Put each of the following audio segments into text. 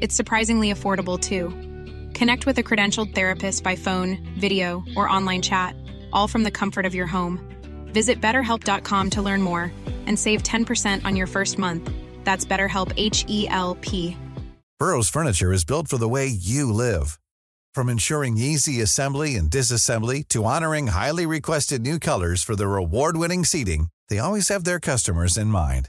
It's surprisingly affordable too. Connect with a credentialed therapist by phone, video, or online chat, all from the comfort of your home. Visit betterhelp.com to learn more and save 10% on your first month. That's BetterHelp H E L P. Burrow's furniture is built for the way you live. From ensuring easy assembly and disassembly to honoring highly requested new colors for their award winning seating, they always have their customers in mind.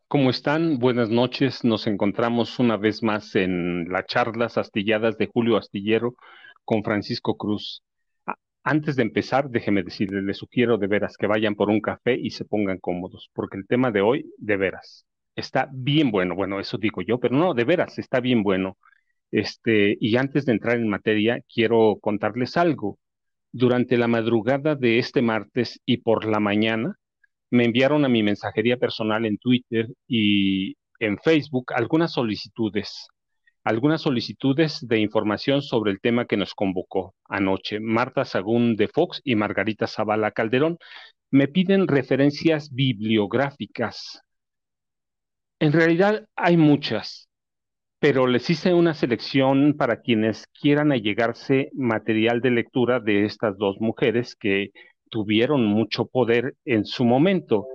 ¿Cómo están? Buenas noches. Nos encontramos una vez más en las charlas astilladas de Julio Astillero con Francisco Cruz. Antes de empezar, déjeme decirles, les sugiero de veras que vayan por un café y se pongan cómodos, porque el tema de hoy, de veras, está bien bueno. Bueno, eso digo yo, pero no, de veras, está bien bueno. Este, y antes de entrar en materia, quiero contarles algo. Durante la madrugada de este martes y por la mañana, me enviaron a mi mensajería personal en Twitter y en Facebook algunas solicitudes, algunas solicitudes de información sobre el tema que nos convocó anoche. Marta Sagún de Fox y Margarita Zavala Calderón me piden referencias bibliográficas. En realidad hay muchas, pero les hice una selección para quienes quieran allegarse material de lectura de estas dos mujeres que tuvieron mucho poder en su momento.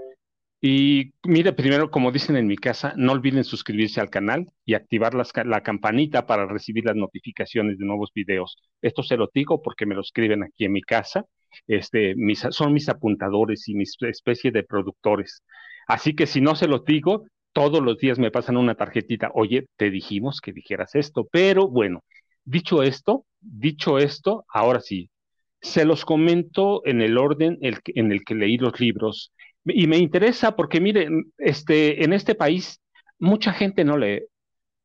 Y mire, primero, como dicen en mi casa, no olviden suscribirse al canal y activar la campanita para recibir las notificaciones de nuevos videos. Esto se lo digo porque me lo escriben aquí en mi casa. Este, mis, son mis apuntadores y mis especie de productores. Así que si no se los digo, todos los días me pasan una tarjetita. Oye, te dijimos que dijeras esto. Pero bueno, dicho esto, dicho esto, ahora sí, se los comento en el orden en el que leí los libros. Y me interesa porque, miren, este, en este país mucha gente no lee,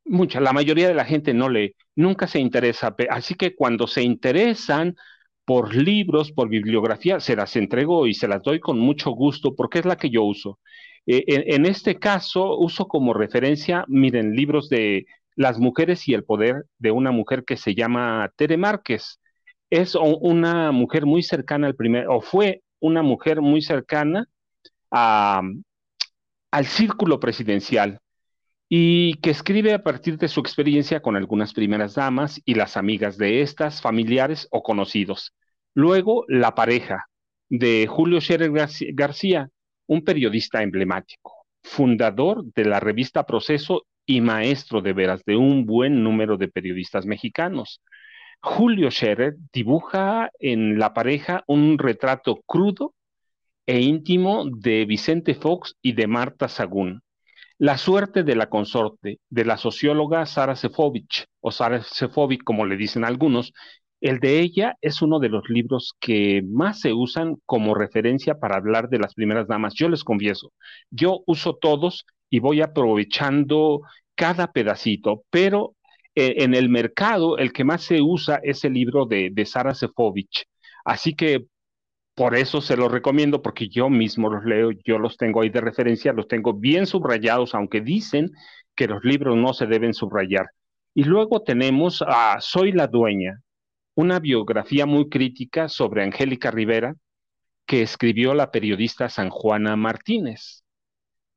mucha, la mayoría de la gente no lee, nunca se interesa. Así que cuando se interesan por libros, por bibliografía, se las entrego y se las doy con mucho gusto porque es la que yo uso. Eh, en, en este caso, uso como referencia, miren, libros de Las mujeres y el poder de una mujer que se llama Tere Márquez es una mujer muy cercana al primer, o fue una mujer muy cercana a- al círculo presidencial y que escribe a partir de su experiencia con algunas primeras damas y las amigas de estas, familiares o conocidos. Luego, La pareja, de Julio Scherer García, un periodista emblemático, fundador de la revista Proceso y maestro de veras de un buen número de periodistas mexicanos. Julio Scherer dibuja en La pareja un retrato crudo e íntimo de Vicente Fox y de Marta Sagún. La suerte de la consorte, de la socióloga Sara Sefovich, o Sara Sefovich, como le dicen algunos, el de ella es uno de los libros que más se usan como referencia para hablar de las primeras damas. Yo les confieso, yo uso todos y voy aprovechando cada pedacito, pero eh, en el mercado el que más se usa es el libro de, de Sara Sefovich. Así que por eso se los recomiendo, porque yo mismo los leo, yo los tengo ahí de referencia, los tengo bien subrayados, aunque dicen que los libros no se deben subrayar. Y luego tenemos a Soy la Dueña, una biografía muy crítica sobre Angélica Rivera, que escribió la periodista San Juana Martínez.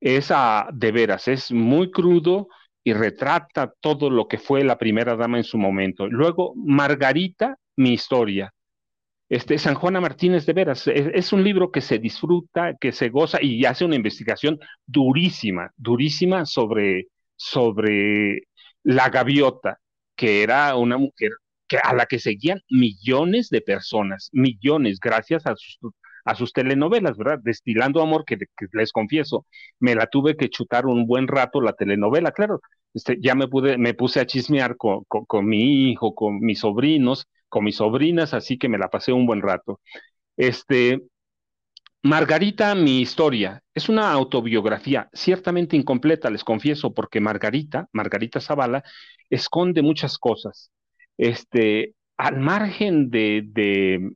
Es a, de veras, es muy crudo y retrata todo lo que fue la primera dama en su momento. Luego, Margarita, mi historia. Este, San Juana Martínez, de veras, es, es, un libro que se disfruta, que se goza y hace una investigación durísima, durísima sobre, sobre la gaviota, que era una mujer a la que seguían millones de personas, millones, gracias a sus, a sus telenovelas, ¿verdad? Destilando Amor, que, les confieso, me la tuve que chutar un buen rato la telenovela, claro, este, ya me, pude, me puse a chismear con, con, mi hijo, con mis sobrinos, con mis sobrinas, así que me la pasé un buen rato. Este, Margarita, mi historia, es una autobiografía ciertamente incompleta, les confieso, porque Margarita, Margarita Zavala, esconde muchas cosas. Este, al margen de, de,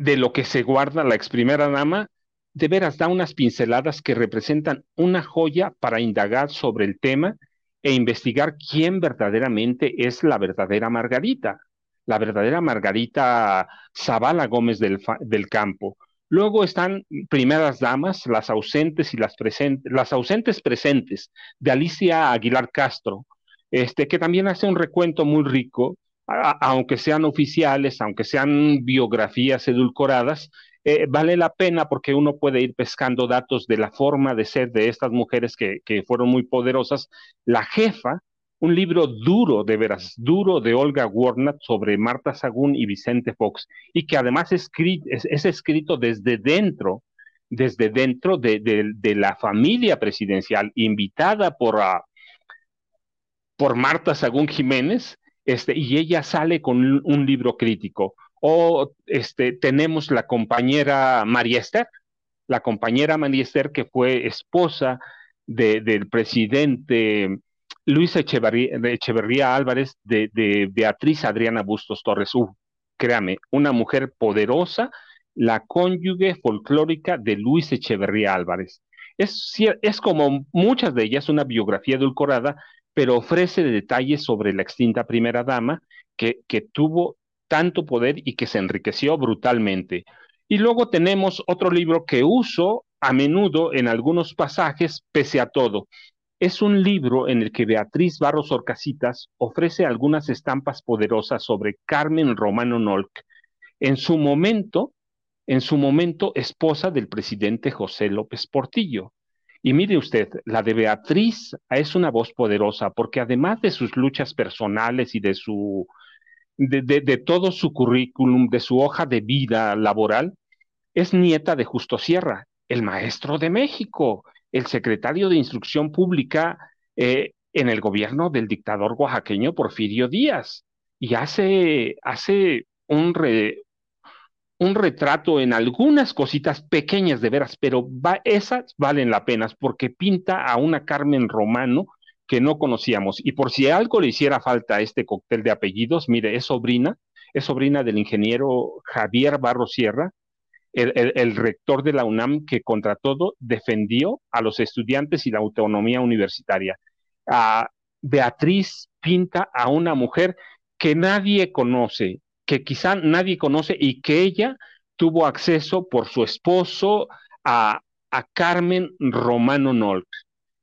de lo que se guarda la ex primera dama, de veras da unas pinceladas que representan una joya para indagar sobre el tema e investigar quién verdaderamente es la verdadera Margarita la verdadera Margarita Zavala Gómez del, del Campo. Luego están primeras damas, las ausentes y las presentes, las ausentes presentes de Alicia Aguilar Castro, este, que también hace un recuento muy rico, aunque sean oficiales, aunque sean biografías edulcoradas, eh, vale la pena porque uno puede ir pescando datos de la forma de ser de estas mujeres que, que fueron muy poderosas. La jefa un libro duro, de veras, duro de Olga Warnat sobre Marta Sagún y Vicente Fox, y que además es, escrito desde dentro, desde dentro de, la familia presidencial, invitada por, ah, por Marta Sagún Jiménez, este, y ella sale con un, libro crítico. O este, tenemos la compañera María Esther, la compañera María Esther que fue esposa del presidente Luis Echeverría, Álvarez de, Beatriz Adriana Bustos Torres. Uh, créame, una mujer poderosa, la cónyuge folclórica de Luis Echeverría Álvarez. Es, es como muchas de ellas una biografía edulcorada, pero ofrece detalles sobre la extinta primera dama que, tuvo tanto poder y que se enriqueció brutalmente. Y luego tenemos otro libro que uso a menudo en algunos pasajes, pese a todo, es un libro en el que Beatriz Barros Orcasitas ofrece algunas estampas poderosas sobre Carmen Romano Nolk, en su momento, en su momento esposa del presidente José López Portillo. Y mire usted, la de Beatriz es una voz poderosa porque además de sus luchas personales y de su de, todo su currículum, de su hoja de vida laboral, es nieta de Justo Sierra, el maestro de México, el secretario de Instrucción Pública eh, en el gobierno del dictador oaxaqueño Porfirio Díaz. Y hace, hace un, un retrato en algunas cositas pequeñas de veras, pero esas valen la pena porque pinta a una Carmen Romano que no conocíamos. Y por si algo le hiciera falta a este cóctel de apellidos, mire, es sobrina, es sobrina del ingeniero Javier Barro Sierra, el, rector de la UNAM que contra todo defendió a los estudiantes y la autonomía universitaria. Beatriz pinta a una mujer que nadie conoce, que quizá nadie conoce y que ella tuvo acceso por su esposo a, a Carmen Romano Nolk.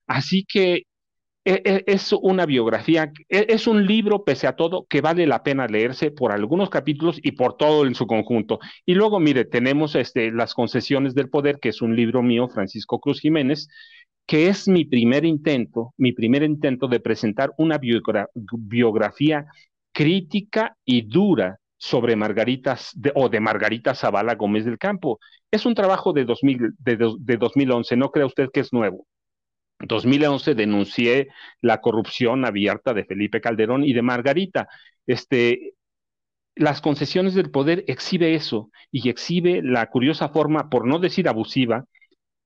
Así que e, e, es una biografía, e, es un libro, pese a todo, que vale la pena leerse por algunos capítulos y por todo en su conjunto. Y luego, mire, tenemos este, Las concesiones del poder, que es un libro mío, Francisco Cruz Jiménez, que es mi primer intento, mi primer intento de presentar una biografía crítica y dura sobre Margaritas o de Margarita Zavala Gómez del Campo. Es un trabajo de, 2000, de, de 2011, no crea usted que es nuevo. 2011 denuncié la corrupción abierta de Felipe Calderón y de Margarita. Este, las concesiones del poder exhibe eso y exhibe la curiosa forma, por no decir abusiva,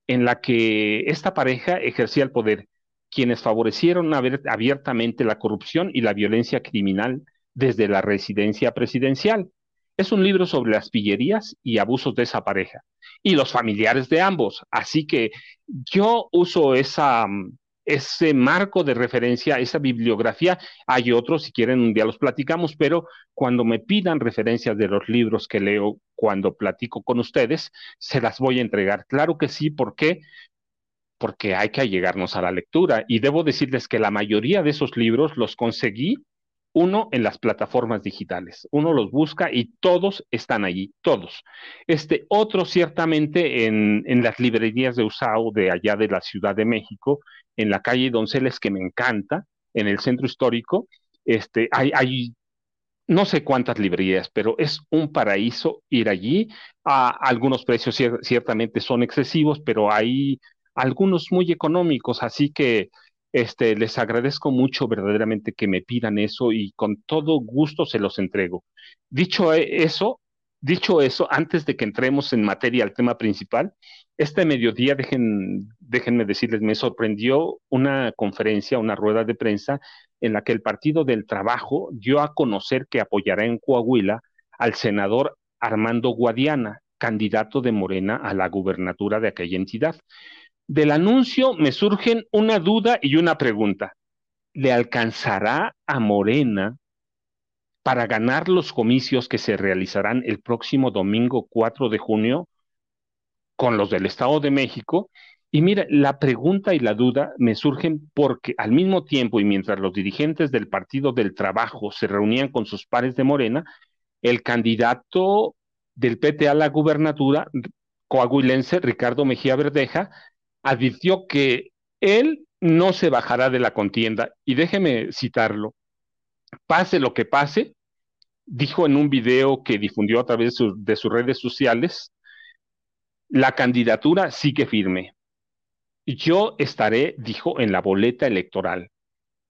en la que esta pareja ejercía el poder, quienes favorecieron abiertamente la corrupción y la violencia criminal desde la residencia presidencial. Es un libro sobre las pillerías y abusos de esa pareja y los familiares de ambos. Así que yo uso esa, mm, ese marco de referencia, esa bibliografía. Hay otros, si quieren, un día los platicamos, pero cuando me pidan referencias de los libros que leo cuando platico con ustedes, se las voy a entregar. Claro que sí, ¿por qué? Porque hay que allegarnos a la lectura. Y debo decirles que la mayoría de esos libros los conseguí uno en las plataformas digitales. Uno los busca y todos están allí, todos. Este otro ciertamente en, las librerías de Usao de allá de la Ciudad de México, en la calle Donceles, que me encanta, en el centro histórico, Este, hay, hay no sé cuántas librerías, pero es un paraíso ir allí. A algunos precios ciertamente son excesivos, pero hay algunos muy económicos, así que este, les agradezco mucho verdaderamente que me pidan eso y con todo gusto se los entrego. Dicho e, eso, dicho eso, antes de que entremos en materia al tema principal, este mediodía, dejen, déjenme decirles, me sorprendió una conferencia, una rueda de prensa en la que el Partido del Trabajo dio a conocer que apoyará en Coahuila al senador Armando Guadiana, candidato de Morena a la gubernatura de aquella entidad. Del anuncio me surgen una duda y una pregunta. ¿Le alcanzará a Morena para ganar los comicios que se realizarán el próximo domingo 4 de junio con los del Estado de México? Y mira, la pregunta y la duda me surgen porque al mismo tiempo y mientras los dirigentes del Partido del Trabajo se reunían con sus pares de Morena, el candidato del PT a la gubernatura coahuilense, Ricardo Mejía Verdeja, advirtió que él no se bajará de la contienda. Y déjeme citarlo. Pase lo que pase, dijo en un video que difundió a través de, sus redes sociales, la candidatura sigue firme. Yo estaré, dijo, en la boleta electoral.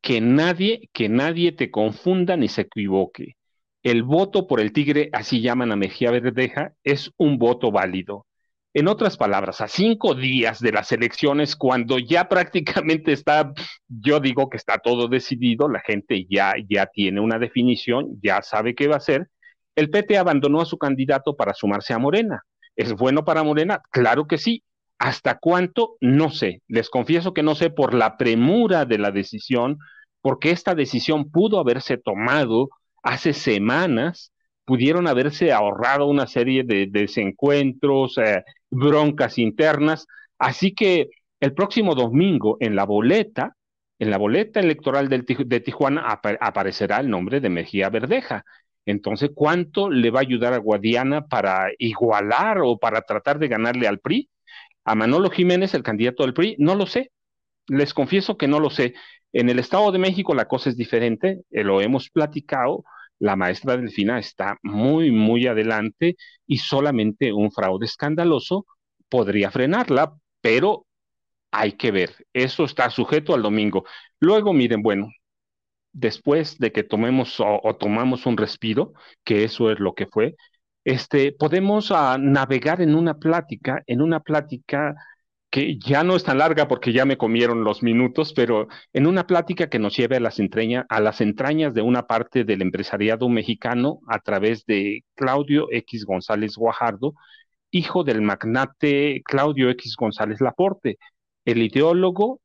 Que nadie, que nadie te confunda ni se equivoque. El voto por el tigre, así llaman a Mejía Verdeja, es un voto válido. En otras palabras, a cinco días de las elecciones, cuando ya prácticamente está, yo digo que está todo decidido, la gente ya, ya tiene una definición, ya sabe qué va a hacer, el PT abandonó a su candidato para sumarse a Morena. ¿Es bueno para Morena? Claro que sí. ¿Hasta cuánto? No sé. Les confieso que no sé por la premura de la decisión, porque esta decisión pudo haberse tomado hace semanas pudieron haberse ahorrado una serie de, desencuentros, eh, broncas internas. Así que el próximo domingo en la boleta, en la boleta electoral de Tijuana aparecerá el nombre de Mejía Verdeja. Entonces, ¿cuánto le va a ayudar a Guadiana para igualar o para tratar de ganarle al PRI? A Manolo Jiménez, el candidato del PRI, no lo sé. Les confieso que no lo sé. En el Estado de México la cosa es diferente, eh, lo hemos platicado la maestra Delfina está muy, muy adelante y solamente un fraude escandaloso podría frenarla, pero hay que ver, eso está sujeto al domingo. Luego, miren, bueno, después de que tomemos o, tomamos un respiro, que eso es lo que fue, este, podemos ah, navegar en una plática, en una plática que ya no es tan larga porque ya me comieron los minutos, pero en una plática que nos lleve a las, a las entrañas de una parte del empresariado mexicano a través de Claudio X González Guajardo, hijo del magnate Claudio X González Laporte, el ideólogo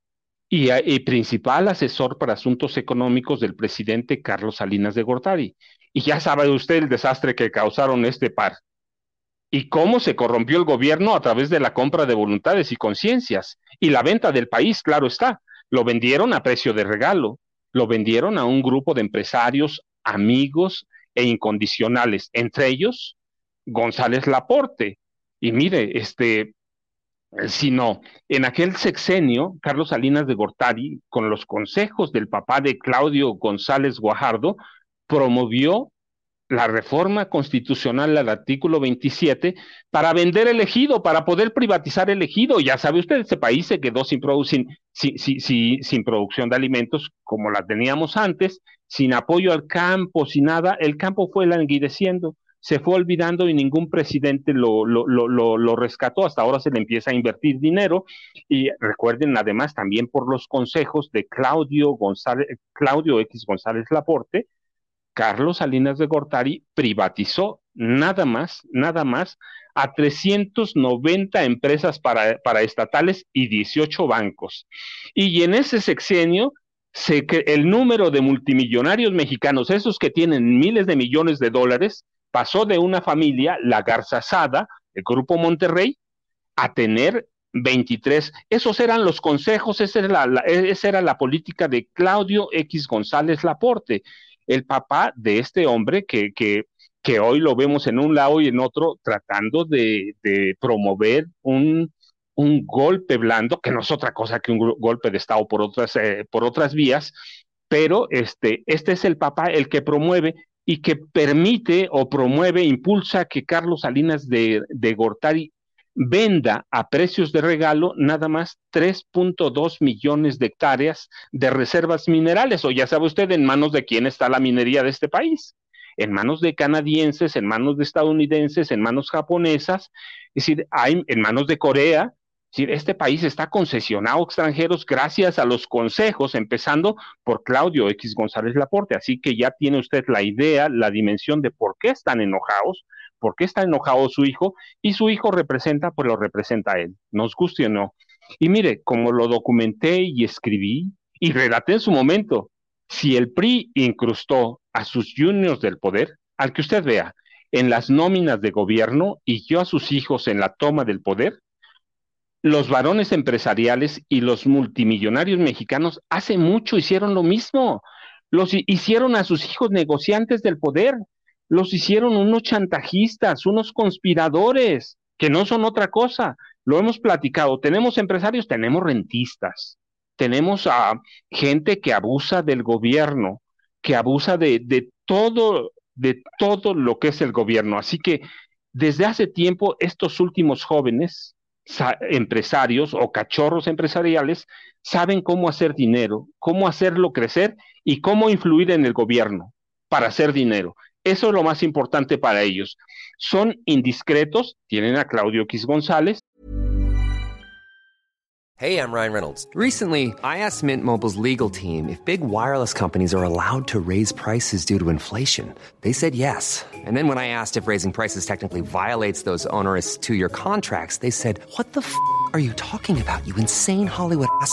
y, y, principal asesor para asuntos económicos del presidente Carlos Salinas de Gortari. Y ya sabe usted el desastre que causaron este par y cómo se corrompió el gobierno a través de la compra de voluntades y conciencias y la venta del país, claro está. Lo vendieron a precio de regalo, lo vendieron a un grupo de empresarios, amigos e incondicionales, entre ellos González Laporte. Y mire, este, si no, en aquel sexenio, Carlos Salinas de Gortari, con los consejos del papá de Claudio González Guajardo, promovió la reforma constitucional al artículo 27 para vender el ejido, para poder privatizar el ejido. Ya sabe usted, este país se quedó sin, sin, sin, sin, producción de alimentos como la teníamos antes, sin apoyo al campo, sin nada. El campo fue languideciendo, se fue olvidando y ningún presidente lo, lo, lo, lo rescató. Hasta ahora se le empieza a invertir dinero. Y recuerden además también por los consejos de Claudio, González, Claudio X González Laporte, Carlos Salinas de Gortari privatizó nada más, nada más a 390 empresas para, estatales y 18 bancos. Y en ese sexenio, se, el número de multimillonarios mexicanos, esos que tienen miles de millones de dólares, pasó de una familia, la Garza Sada, el Grupo Monterrey, a tener 23. Esos eran los consejos, esa era la política de Claudio X González Laporte el papá de este hombre que, que, que hoy lo vemos en un lado y en otro tratando de, promover un, un, golpe blando, que no es otra cosa que un golpe de Estado por otras, eh, por otras vías, pero este, este es el papá el que promueve y que permite o promueve, impulsa que Carlos Salinas de, de Gortari venda a precios de regalo nada más 3.2 millones de hectáreas de reservas minerales, o ya sabe usted en manos de quién está la minería de este país, en manos de canadienses, en manos de estadounidenses, en manos japonesas, es decir, hay en manos de Corea, este país está concesionado a extranjeros gracias a los consejos, empezando por Claudio X González Laporte. Así que ya tiene usted la idea, la dimensión de por qué están enojados, por qué está enojado su hijo, y su hijo representa, pues lo representa él, nos guste o no. Y mire, como lo documenté y escribí y relaté en su momento, si el PRI incrustó a sus juniors del poder, al que usted vea, en las nóminas de gobierno y yo a sus hijos en la toma del poder, los varones empresariales y los multimillonarios mexicanos hace mucho hicieron lo mismo. Los hicieron a sus hijos negociantes del poder, los hicieron unos chantajistas, unos conspiradores, que no son otra cosa. Lo hemos platicado. Tenemos empresarios, tenemos rentistas, tenemos a gente que abusa del gobierno, que abusa de, de todo, de todo lo que es el gobierno. Así que desde hace tiempo estos últimos jóvenes empresarios o cachorros empresariales saben cómo hacer dinero, cómo hacerlo crecer y cómo influir en el gobierno para hacer dinero. Eso es lo más importante para ellos. Son indiscretos, tienen a Claudio X González. Hey, I'm Ryan Reynolds. Recently, I asked Mint Mobile's legal team if big wireless companies are allowed to raise prices due to inflation. They said yes. And then when I asked if raising prices technically violates those onerous two-year contracts, they said, "What the f*** are you talking about? You insane Hollywood ass."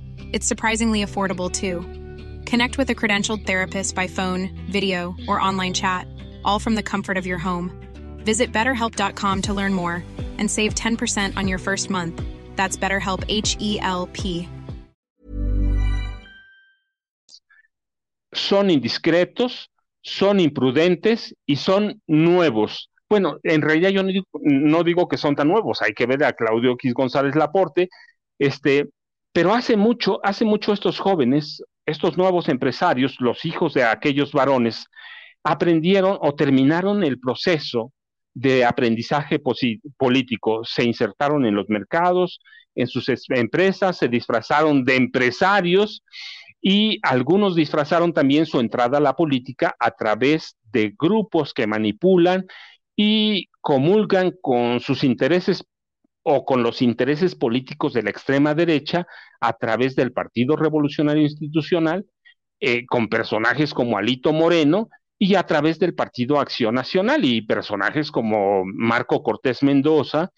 It's surprisingly affordable too. Connect with a credentialed therapist by phone, video, or online chat, all from the comfort of your home. Visit betterhelp.com to learn more and save 10% on your first month. That's BetterHelp H E L P. Son indiscretos, son imprudentes y son nuevos. Bueno, en realidad yo no digo, no digo que son tan nuevos, hay que ver a Claudio X González Laporte, este, Pero hace mucho, hace mucho estos jóvenes, estos nuevos empresarios, los hijos de aquellos varones, aprendieron o terminaron el proceso de aprendizaje político, se insertaron en los mercados, en sus empresas, se disfrazaron de empresarios y algunos disfrazaron también su entrada a la política a través de grupos que manipulan y comulgan con sus intereses o con los intereses políticos de la extrema derecha a través del Partido Revolucionario Institucional, eh, con personajes como Alito Moreno y a través del Partido Acción Nacional y personajes como Marco Cortés Mendoza,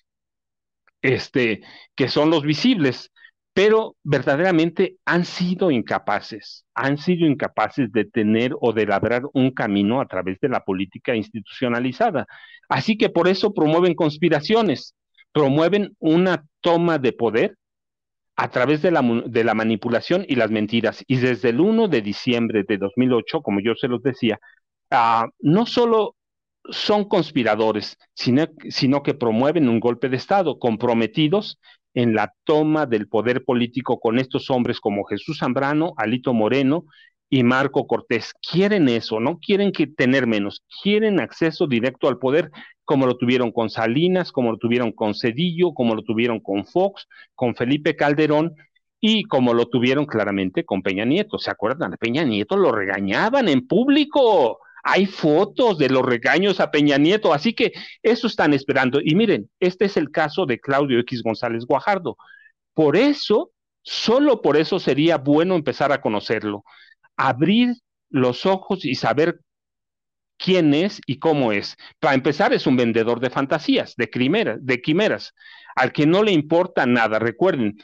este, que son los visibles, pero verdaderamente han sido incapaces, han sido incapaces de tener o de labrar un camino a través de la política institucionalizada. Así que por eso promueven conspiraciones, promueven una toma de poder a través de la, de la, manipulación y las mentiras. Y desde el 1 de diciembre de 2008, como yo se los decía, uh, no solo son conspiradores, sino, sino que promueven un golpe de Estado, comprometidos en la toma del poder político con estos hombres como Jesús Zambrano, Alito Moreno y Marco Cortés. Quieren eso, no quieren que tener menos, quieren acceso directo al poder como lo tuvieron con Salinas, como lo tuvieron con Cedillo, como lo tuvieron con Fox, con Felipe Calderón y como lo tuvieron claramente con Peña Nieto. ¿Se acuerdan? Peña Nieto lo regañaban en público. Hay fotos de los regaños a Peña Nieto, así que eso están esperando. Y miren, este es el caso de Claudio X González Guajardo. Por eso, solo por eso sería bueno empezar a conocerlo, abrir los ojos y saber quién es y cómo es. Para empezar, es un vendedor de fantasías, de, quimeras, de quimeras, al que no le importa nada. Recuerden,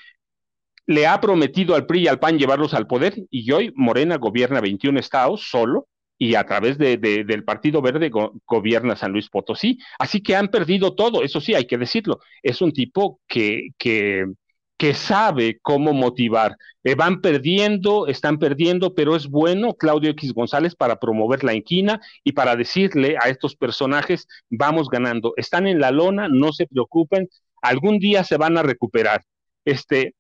le ha prometido al PRI y al PAN llevarlos al poder y hoy Morena gobierna 21 estados solo y a través de, del Partido Verde gobierna San Luis Potosí. Así que han perdido todo, eso sí, hay que decirlo. Es un tipo que, que, que sabe cómo motivar. Eh, van perdiendo, están perdiendo, pero es bueno Claudio X González para promover la inquina y para decirle a estos personajes, vamos ganando, están en la lona, no se preocupen, algún día se van a recuperar. Este,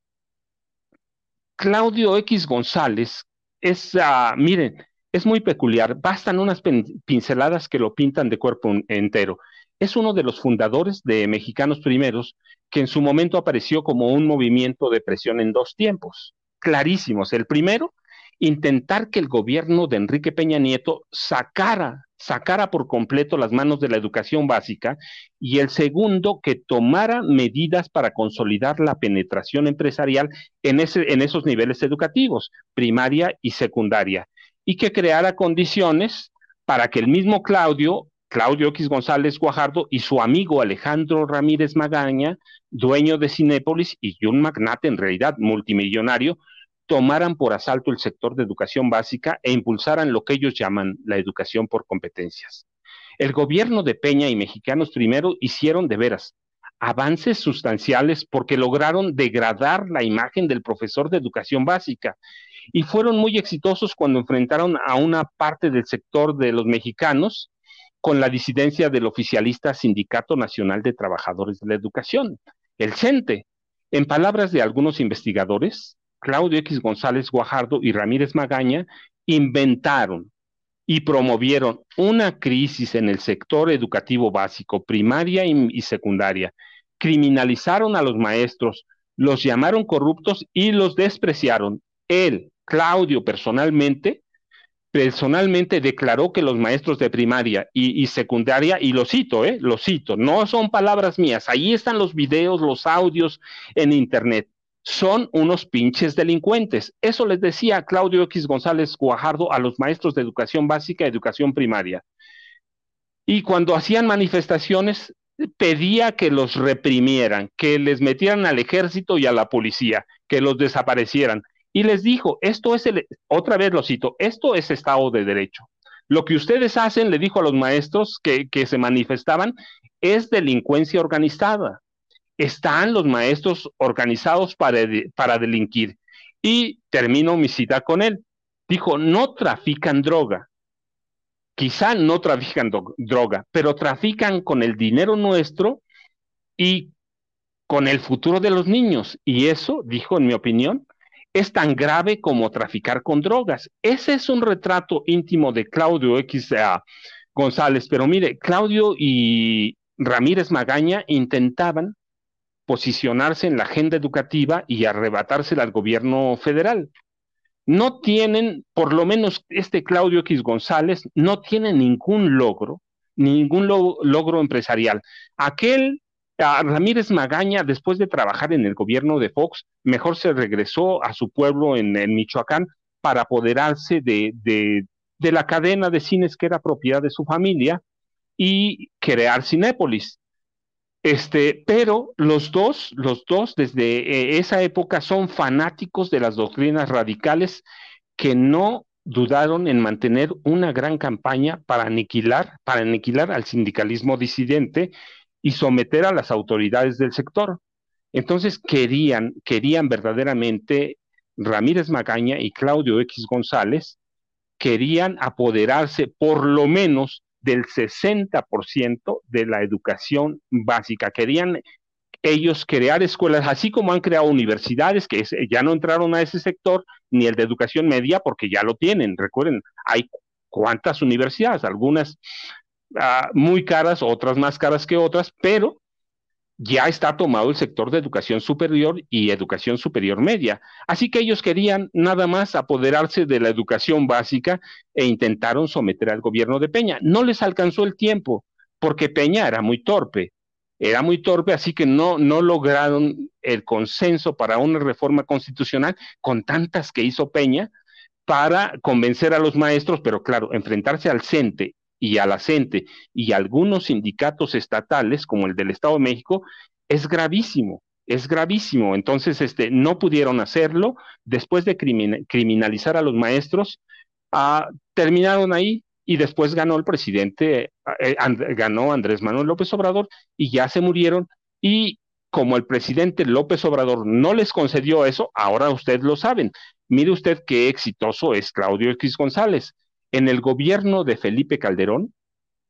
Claudio X González es, uh, miren, es muy peculiar, bastan unas pinceladas que lo pintan de cuerpo entero. Es uno de los fundadores de Mexicanos Primeros, que en su momento apareció como un movimiento de presión en dos tiempos, clarísimos. El primero, intentar que el gobierno de Enrique Peña Nieto sacara, sacara por completo las manos de la educación básica y el segundo, que tomara medidas para consolidar la penetración empresarial en, en esos niveles educativos, primaria y secundaria y que creara condiciones para que el mismo Claudio, Claudio X González Guajardo y su amigo Alejandro Ramírez Magaña, dueño de Cinépolis y un magnate en realidad multimillonario, tomaran por asalto el sector de educación básica e impulsaran lo que ellos llaman la educación por competencias. El gobierno de Peña y Mexicanos primero hicieron de veras avances sustanciales porque lograron degradar la imagen del profesor de educación básica y fueron muy exitosos cuando enfrentaron a una parte del sector de los mexicanos con la disidencia del oficialista Sindicato Nacional de Trabajadores de la Educación, el CENTE. En palabras de algunos investigadores, Claudio X González Guajardo y Ramírez Magaña inventaron y promovieron una crisis en el sector educativo básico, primaria y, secundaria. Criminalizaron a los maestros, los llamaron corruptos y los despreciaron. Él, Claudio personalmente, personalmente declaró que los maestros de primaria y, secundaria, y lo cito, eh, lo cito, no son palabras mías, ahí están los videos, los audios en internet, son unos pinches delincuentes. Eso les decía Claudio X González Guajardo a los maestros de educación básica y educación primaria. Y cuando hacían manifestaciones, pedía que los reprimieran, que les metieran al ejército y a la policía, que los desaparecieran y les dijo, esto es el, otra vez lo cito, esto es Estado de Derecho. Lo que ustedes hacen, le dijo a los maestros que, que se manifestaban, es delincuencia organizada. Están los maestros organizados para, para delinquir. Y termino mi cita con él. Dijo, no trafican droga. Quizá no trafican droga, pero trafican con el dinero nuestro y con el futuro de los niños. Y eso, dijo, en mi opinión, es tan grave como traficar con drogas. Ese es un retrato íntimo de Claudio X González, pero mire, Claudio y Ramírez Magaña intentaban posicionarse en la agenda educativa y arrebatársela al gobierno federal. No tienen, por lo menos este Claudio X González, no tiene ningún logro, ningún logro empresarial. Aquel a Ramírez Magaña, después de trabajar en el gobierno de Fox, mejor se regresó a su pueblo en, Michoacán para apoderarse de, de, de, la cadena de cines que era propiedad de su familia y crear Cinépolis. Este, pero los dos, los dos desde eh, esa época son fanáticos de las doctrinas radicales que no dudaron en mantener una gran campaña para aniquilar, para aniquilar al sindicalismo disidente y someter a las autoridades del sector. Entonces querían, querían verdaderamente Ramírez Magaña y Claudio X González, querían apoderarse por lo menos del 60% de la educación básica. Querían ellos crear escuelas, así como han creado universidades que ya no entraron a ese sector, ni el de educación media, porque ya lo tienen. Recuerden, hay cuántas universidades, algunas Ah, muy caras, otras más caras que otras, pero ya está tomado el sector de educación superior y educación superior media. Así que ellos querían nada más apoderarse de la educación básica e intentaron someter al gobierno de Peña. No les alcanzó el tiempo porque Peña era muy torpe. Era muy torpe, así que no, no lograron el consenso para una reforma constitucional con tantas que hizo Peña para convencer a los maestros, pero claro, enfrentarse al CENTE y a la CENTE y algunos sindicatos estatales, como el del Estado de México, es gravísimo. es gravísimo. Entonces, este, no pudieron hacerlo. Después de criminalizar a los maestros, ah, terminaron ahí y después ganó el presidente, eh, ganó Andrés Manuel López Obrador y ya se murieron. Y como el presidente López Obrador no les concedió eso, ahora ustedes lo saben. Mire usted qué exitoso es Claudio X González. En el gobierno de Felipe Calderón,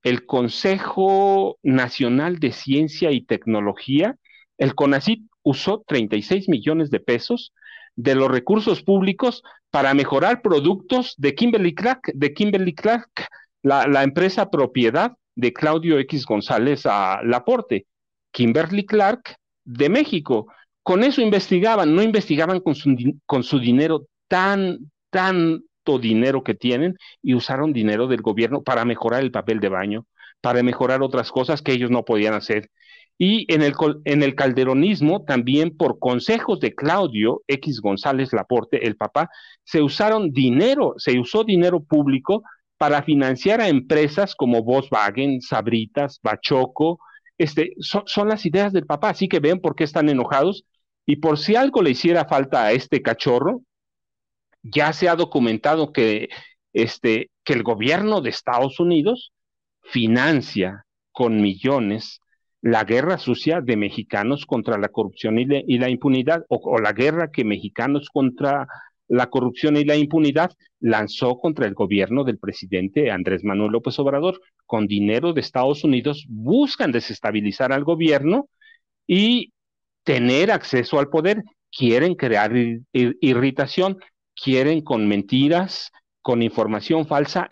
el Consejo Nacional de Ciencia y Tecnología, el CONACYT, usó 36 millones de pesos de los recursos públicos para mejorar productos de Kimberly Clark, de Kimberly Clark, la, empresa propiedad de Claudio X González a Laporte. Kimberly Clark de México. Con eso investigaban, no investigaban con su, con su dinero tan, tanto dinero que tienen y usaron dinero del gobierno para mejorar el papel de baño, para mejorar otras cosas que ellos no podían hacer. Y en el, en el calderonismo, también por consejos de Claudio X González Laporte, el papá, se usaron dinero, se usó dinero público para financiar a empresas como Volkswagen, Sabritas, Bachoco, este, son, las ideas del papá, así que ven por qué están enojados. Y por si algo le hiciera falta a este cachorro, ya se ha documentado que, este, que el gobierno de Estados Unidos financia con millones la guerra sucia de mexicanos contra la corrupción y, la impunidad, o, la guerra que mexicanos contra la corrupción y la impunidad lanzó contra el gobierno del presidente Andrés Manuel López Obrador. Con dinero de Estados Unidos buscan desestabilizar al gobierno y tener acceso al poder. Quieren crear irritación, quieren con mentiras, con información falsa,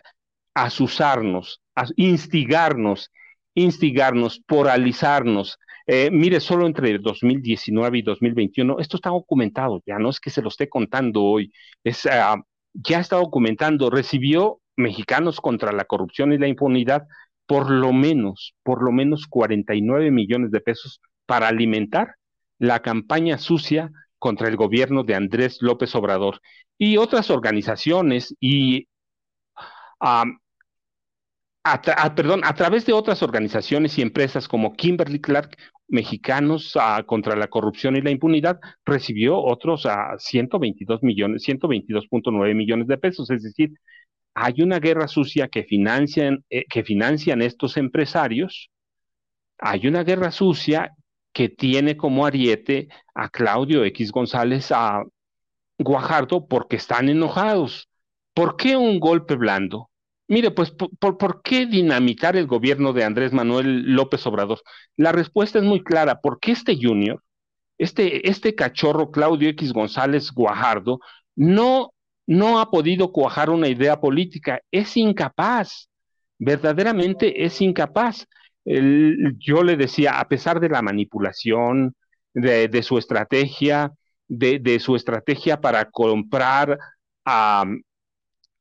asusarnos, instigarnos instigarnos, poralizarnos. Eh, mire, solo entre 2019 y 2021, esto está documentado, ya no es que se lo esté contando hoy, es, ah, ya está documentando, recibió mexicanos contra la corrupción y la impunidad por lo menos, por lo menos 49 millones de pesos para alimentar la campaña sucia contra el gobierno de Andrés López Obrador y otras organizaciones y ah, a, perdón, a través de otras organizaciones y empresas como Kimberly Clark, Mexicanos ah, contra la Corrupción y la Impunidad, recibió otros a 122 millones, 122.9 millones de pesos. Es decir, hay una guerra sucia que financian, eh, que financian estos empresarios. Hay una guerra sucia que tiene como ariete a Claudio X González a Guajardo porque están enojados. ¿Por qué un golpe blando? Mire, pues, por, qué dinamitar el gobierno de Andrés Manuel López Obrador? La respuesta es muy clara, porque este junior, este, este cachorro Claudio X González Guajardo, no, no ha podido cuajar una idea política, es incapaz, verdaderamente es incapaz. Yo le decía, a pesar de la manipulación, de, su estrategia, de, su estrategia para comprar a,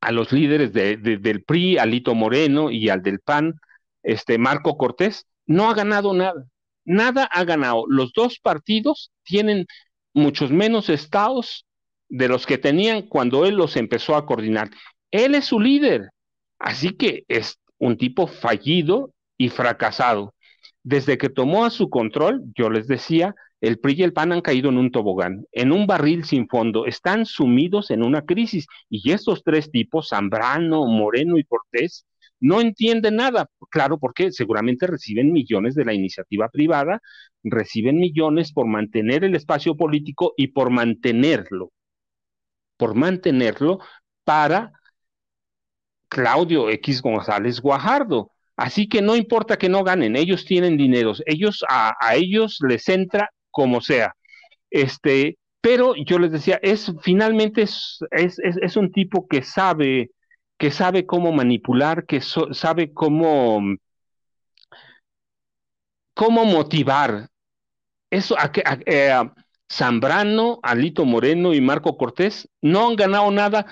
a los líderes del PRI, Alito Moreno y al del PAN, este Marco Cortés, no ha ganado nada. Nada ha ganado. Los dos partidos tienen muchos menos estados de los que tenían cuando él los empezó a coordinar. Él es su líder. Así que es un tipo fallido y fracasado. Desde que tomó a su control, yo les decía, el PRI y el PAN han caído en un tobogán, en un barril sin fondo, están sumidos en una crisis y estos tres tipos, Zambrano, Moreno y Cortés, no entienden nada. Claro, porque seguramente reciben millones de la iniciativa privada, reciben millones por mantener el espacio político y por mantenerlo, por mantenerlo para Claudio X González Guajardo. Así que no importa que no ganen, ellos tienen dinero, ellos a, a ellos les entra como sea. Este, pero yo les decía, es finalmente es, es, un tipo que sabe, que sabe cómo manipular, que sabe cómo, cómo motivar. Eso, a, eh, Zambrano, Alito Moreno y Marco Cortés no han ganado nada,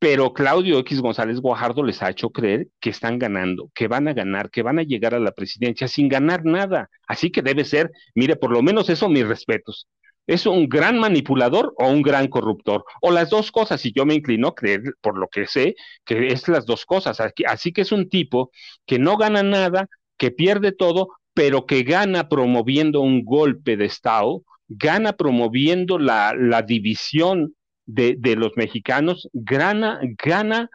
pero Claudio X González Guajardo les ha hecho creer que están ganando, que van a ganar, que van a llegar a la presidencia sin ganar nada. Así que debe ser, mire, por lo menos eso mis respetos. ¿Es un gran manipulador o un gran corruptor? O las dos cosas, y yo me inclino a creer, por lo que sé, que es las dos cosas. Así que es un tipo que no gana nada, que pierde todo, pero que gana promoviendo un golpe de Estado gana promoviendo la, la división de, los mexicanos, gana, gana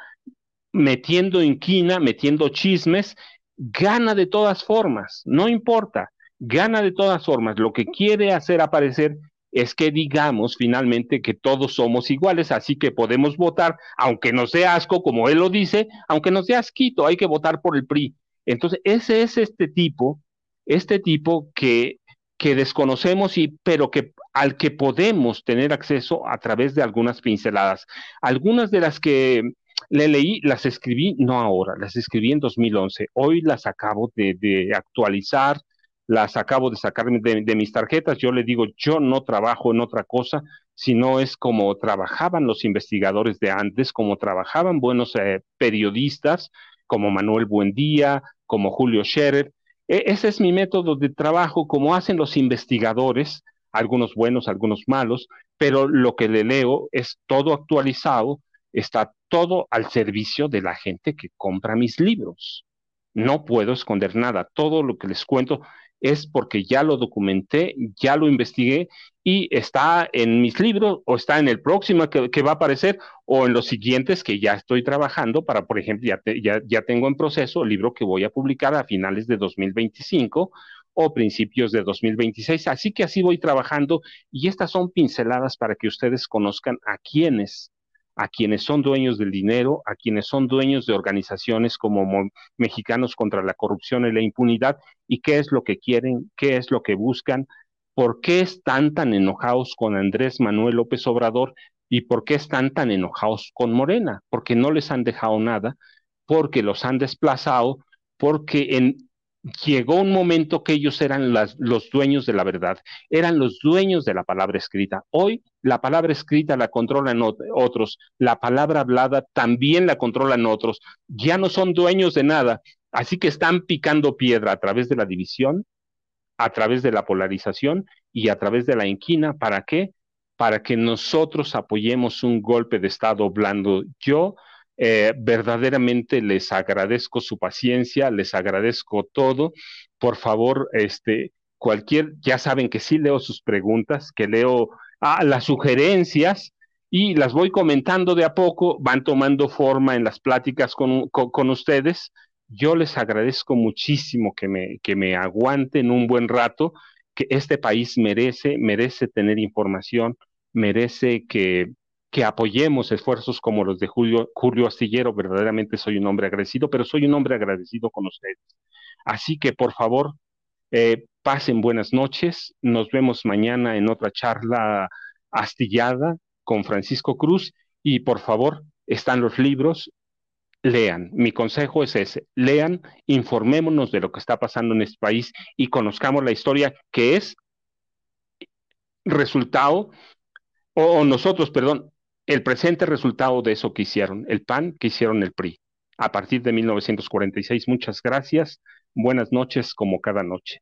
metiendo inquina, metiendo chismes, gana de todas formas, no importa, gana de todas formas. Lo que quiere hacer aparecer es que digamos finalmente que todos somos iguales, así que podemos votar, aunque nos dé asco, como él lo dice, aunque nos dé asquito, hay que votar por el PRI. Entonces, ese es este tipo, este tipo que, que desconocemos y pero que al que podemos tener acceso a través de algunas pinceladas. Algunas de las que le leí, las escribí, no ahora, las escribí en 2011. Hoy las acabo de, actualizar, las acabo de sacar de, mis tarjetas. Yo le digo, yo no trabajo en otra cosa, sino es como trabajaban los investigadores de antes, como trabajaban buenos eh, periodistas, como Manuel Buendía, como Julio Scherer. E, ese es mi método de trabajo, como hacen los investigadores, algunos buenos, algunos malos, pero lo que le leo es todo actualizado, está todo al servicio de la gente que compra mis libros. No puedo esconder nada, todo lo que les cuento es porque ya lo documenté, ya lo investigué y está en mis libros o está en el próximo que, va a aparecer o en los siguientes que ya estoy trabajando para, por ejemplo, ya, ya, ya tengo en proceso el libro que voy a publicar a finales de 2025 o principios de 2026. Así que así voy trabajando y estas son pinceladas para que ustedes conozcan a quienes a quienes son dueños del dinero, a quienes son dueños de organizaciones como Mexicanos contra la Corrupción y la Impunidad, y qué es lo que quieren, qué es lo que buscan, por qué están tan enojados con Andrés Manuel López Obrador y por qué están tan enojados con Morena, porque no les han dejado nada, porque los han desplazado, porque en, llegó un momento que ellos eran los dueños de la verdad, eran los dueños de la palabra escrita. Hoy la palabra escrita la controlan otros, la palabra hablada también la controlan otros, ya no son dueños de nada, así que están picando piedra a través de la división, a través de la polarización y a través de la inquina. ¿Para qué? Para que nosotros apoyemos un golpe de Estado blando. Yo eh, verdaderamente les agradezco su paciencia, les agradezco todo. Por favor, este, cualquier, ya saben que sí leo sus preguntas, que leo ah, las sugerencias y las voy comentando de a poco, van tomando forma en las pláticas con, con, ustedes. Yo les agradezco muchísimo que me, que me aguanten un buen rato, que este país merece, merece tener información, merece que, que apoyemos esfuerzos como los de Julio, Julio Astillero. Verdaderamente soy un hombre agradecido, pero soy un hombre agradecido con ustedes. Así que, por favor, eh, pasen buenas noches. Nos vemos mañana en otra charla astillada con Francisco Cruz. Y, por favor, están los libros. Lean. Mi consejo es ese. Lean, informémonos de lo que está pasando en este país y conozcamos la historia que es resultado o nosotros, perdón, el presente resultado de eso que hicieron, el PAN que hicieron el PRI. A partir de 1946, muchas gracias. Buenas noches como cada noche.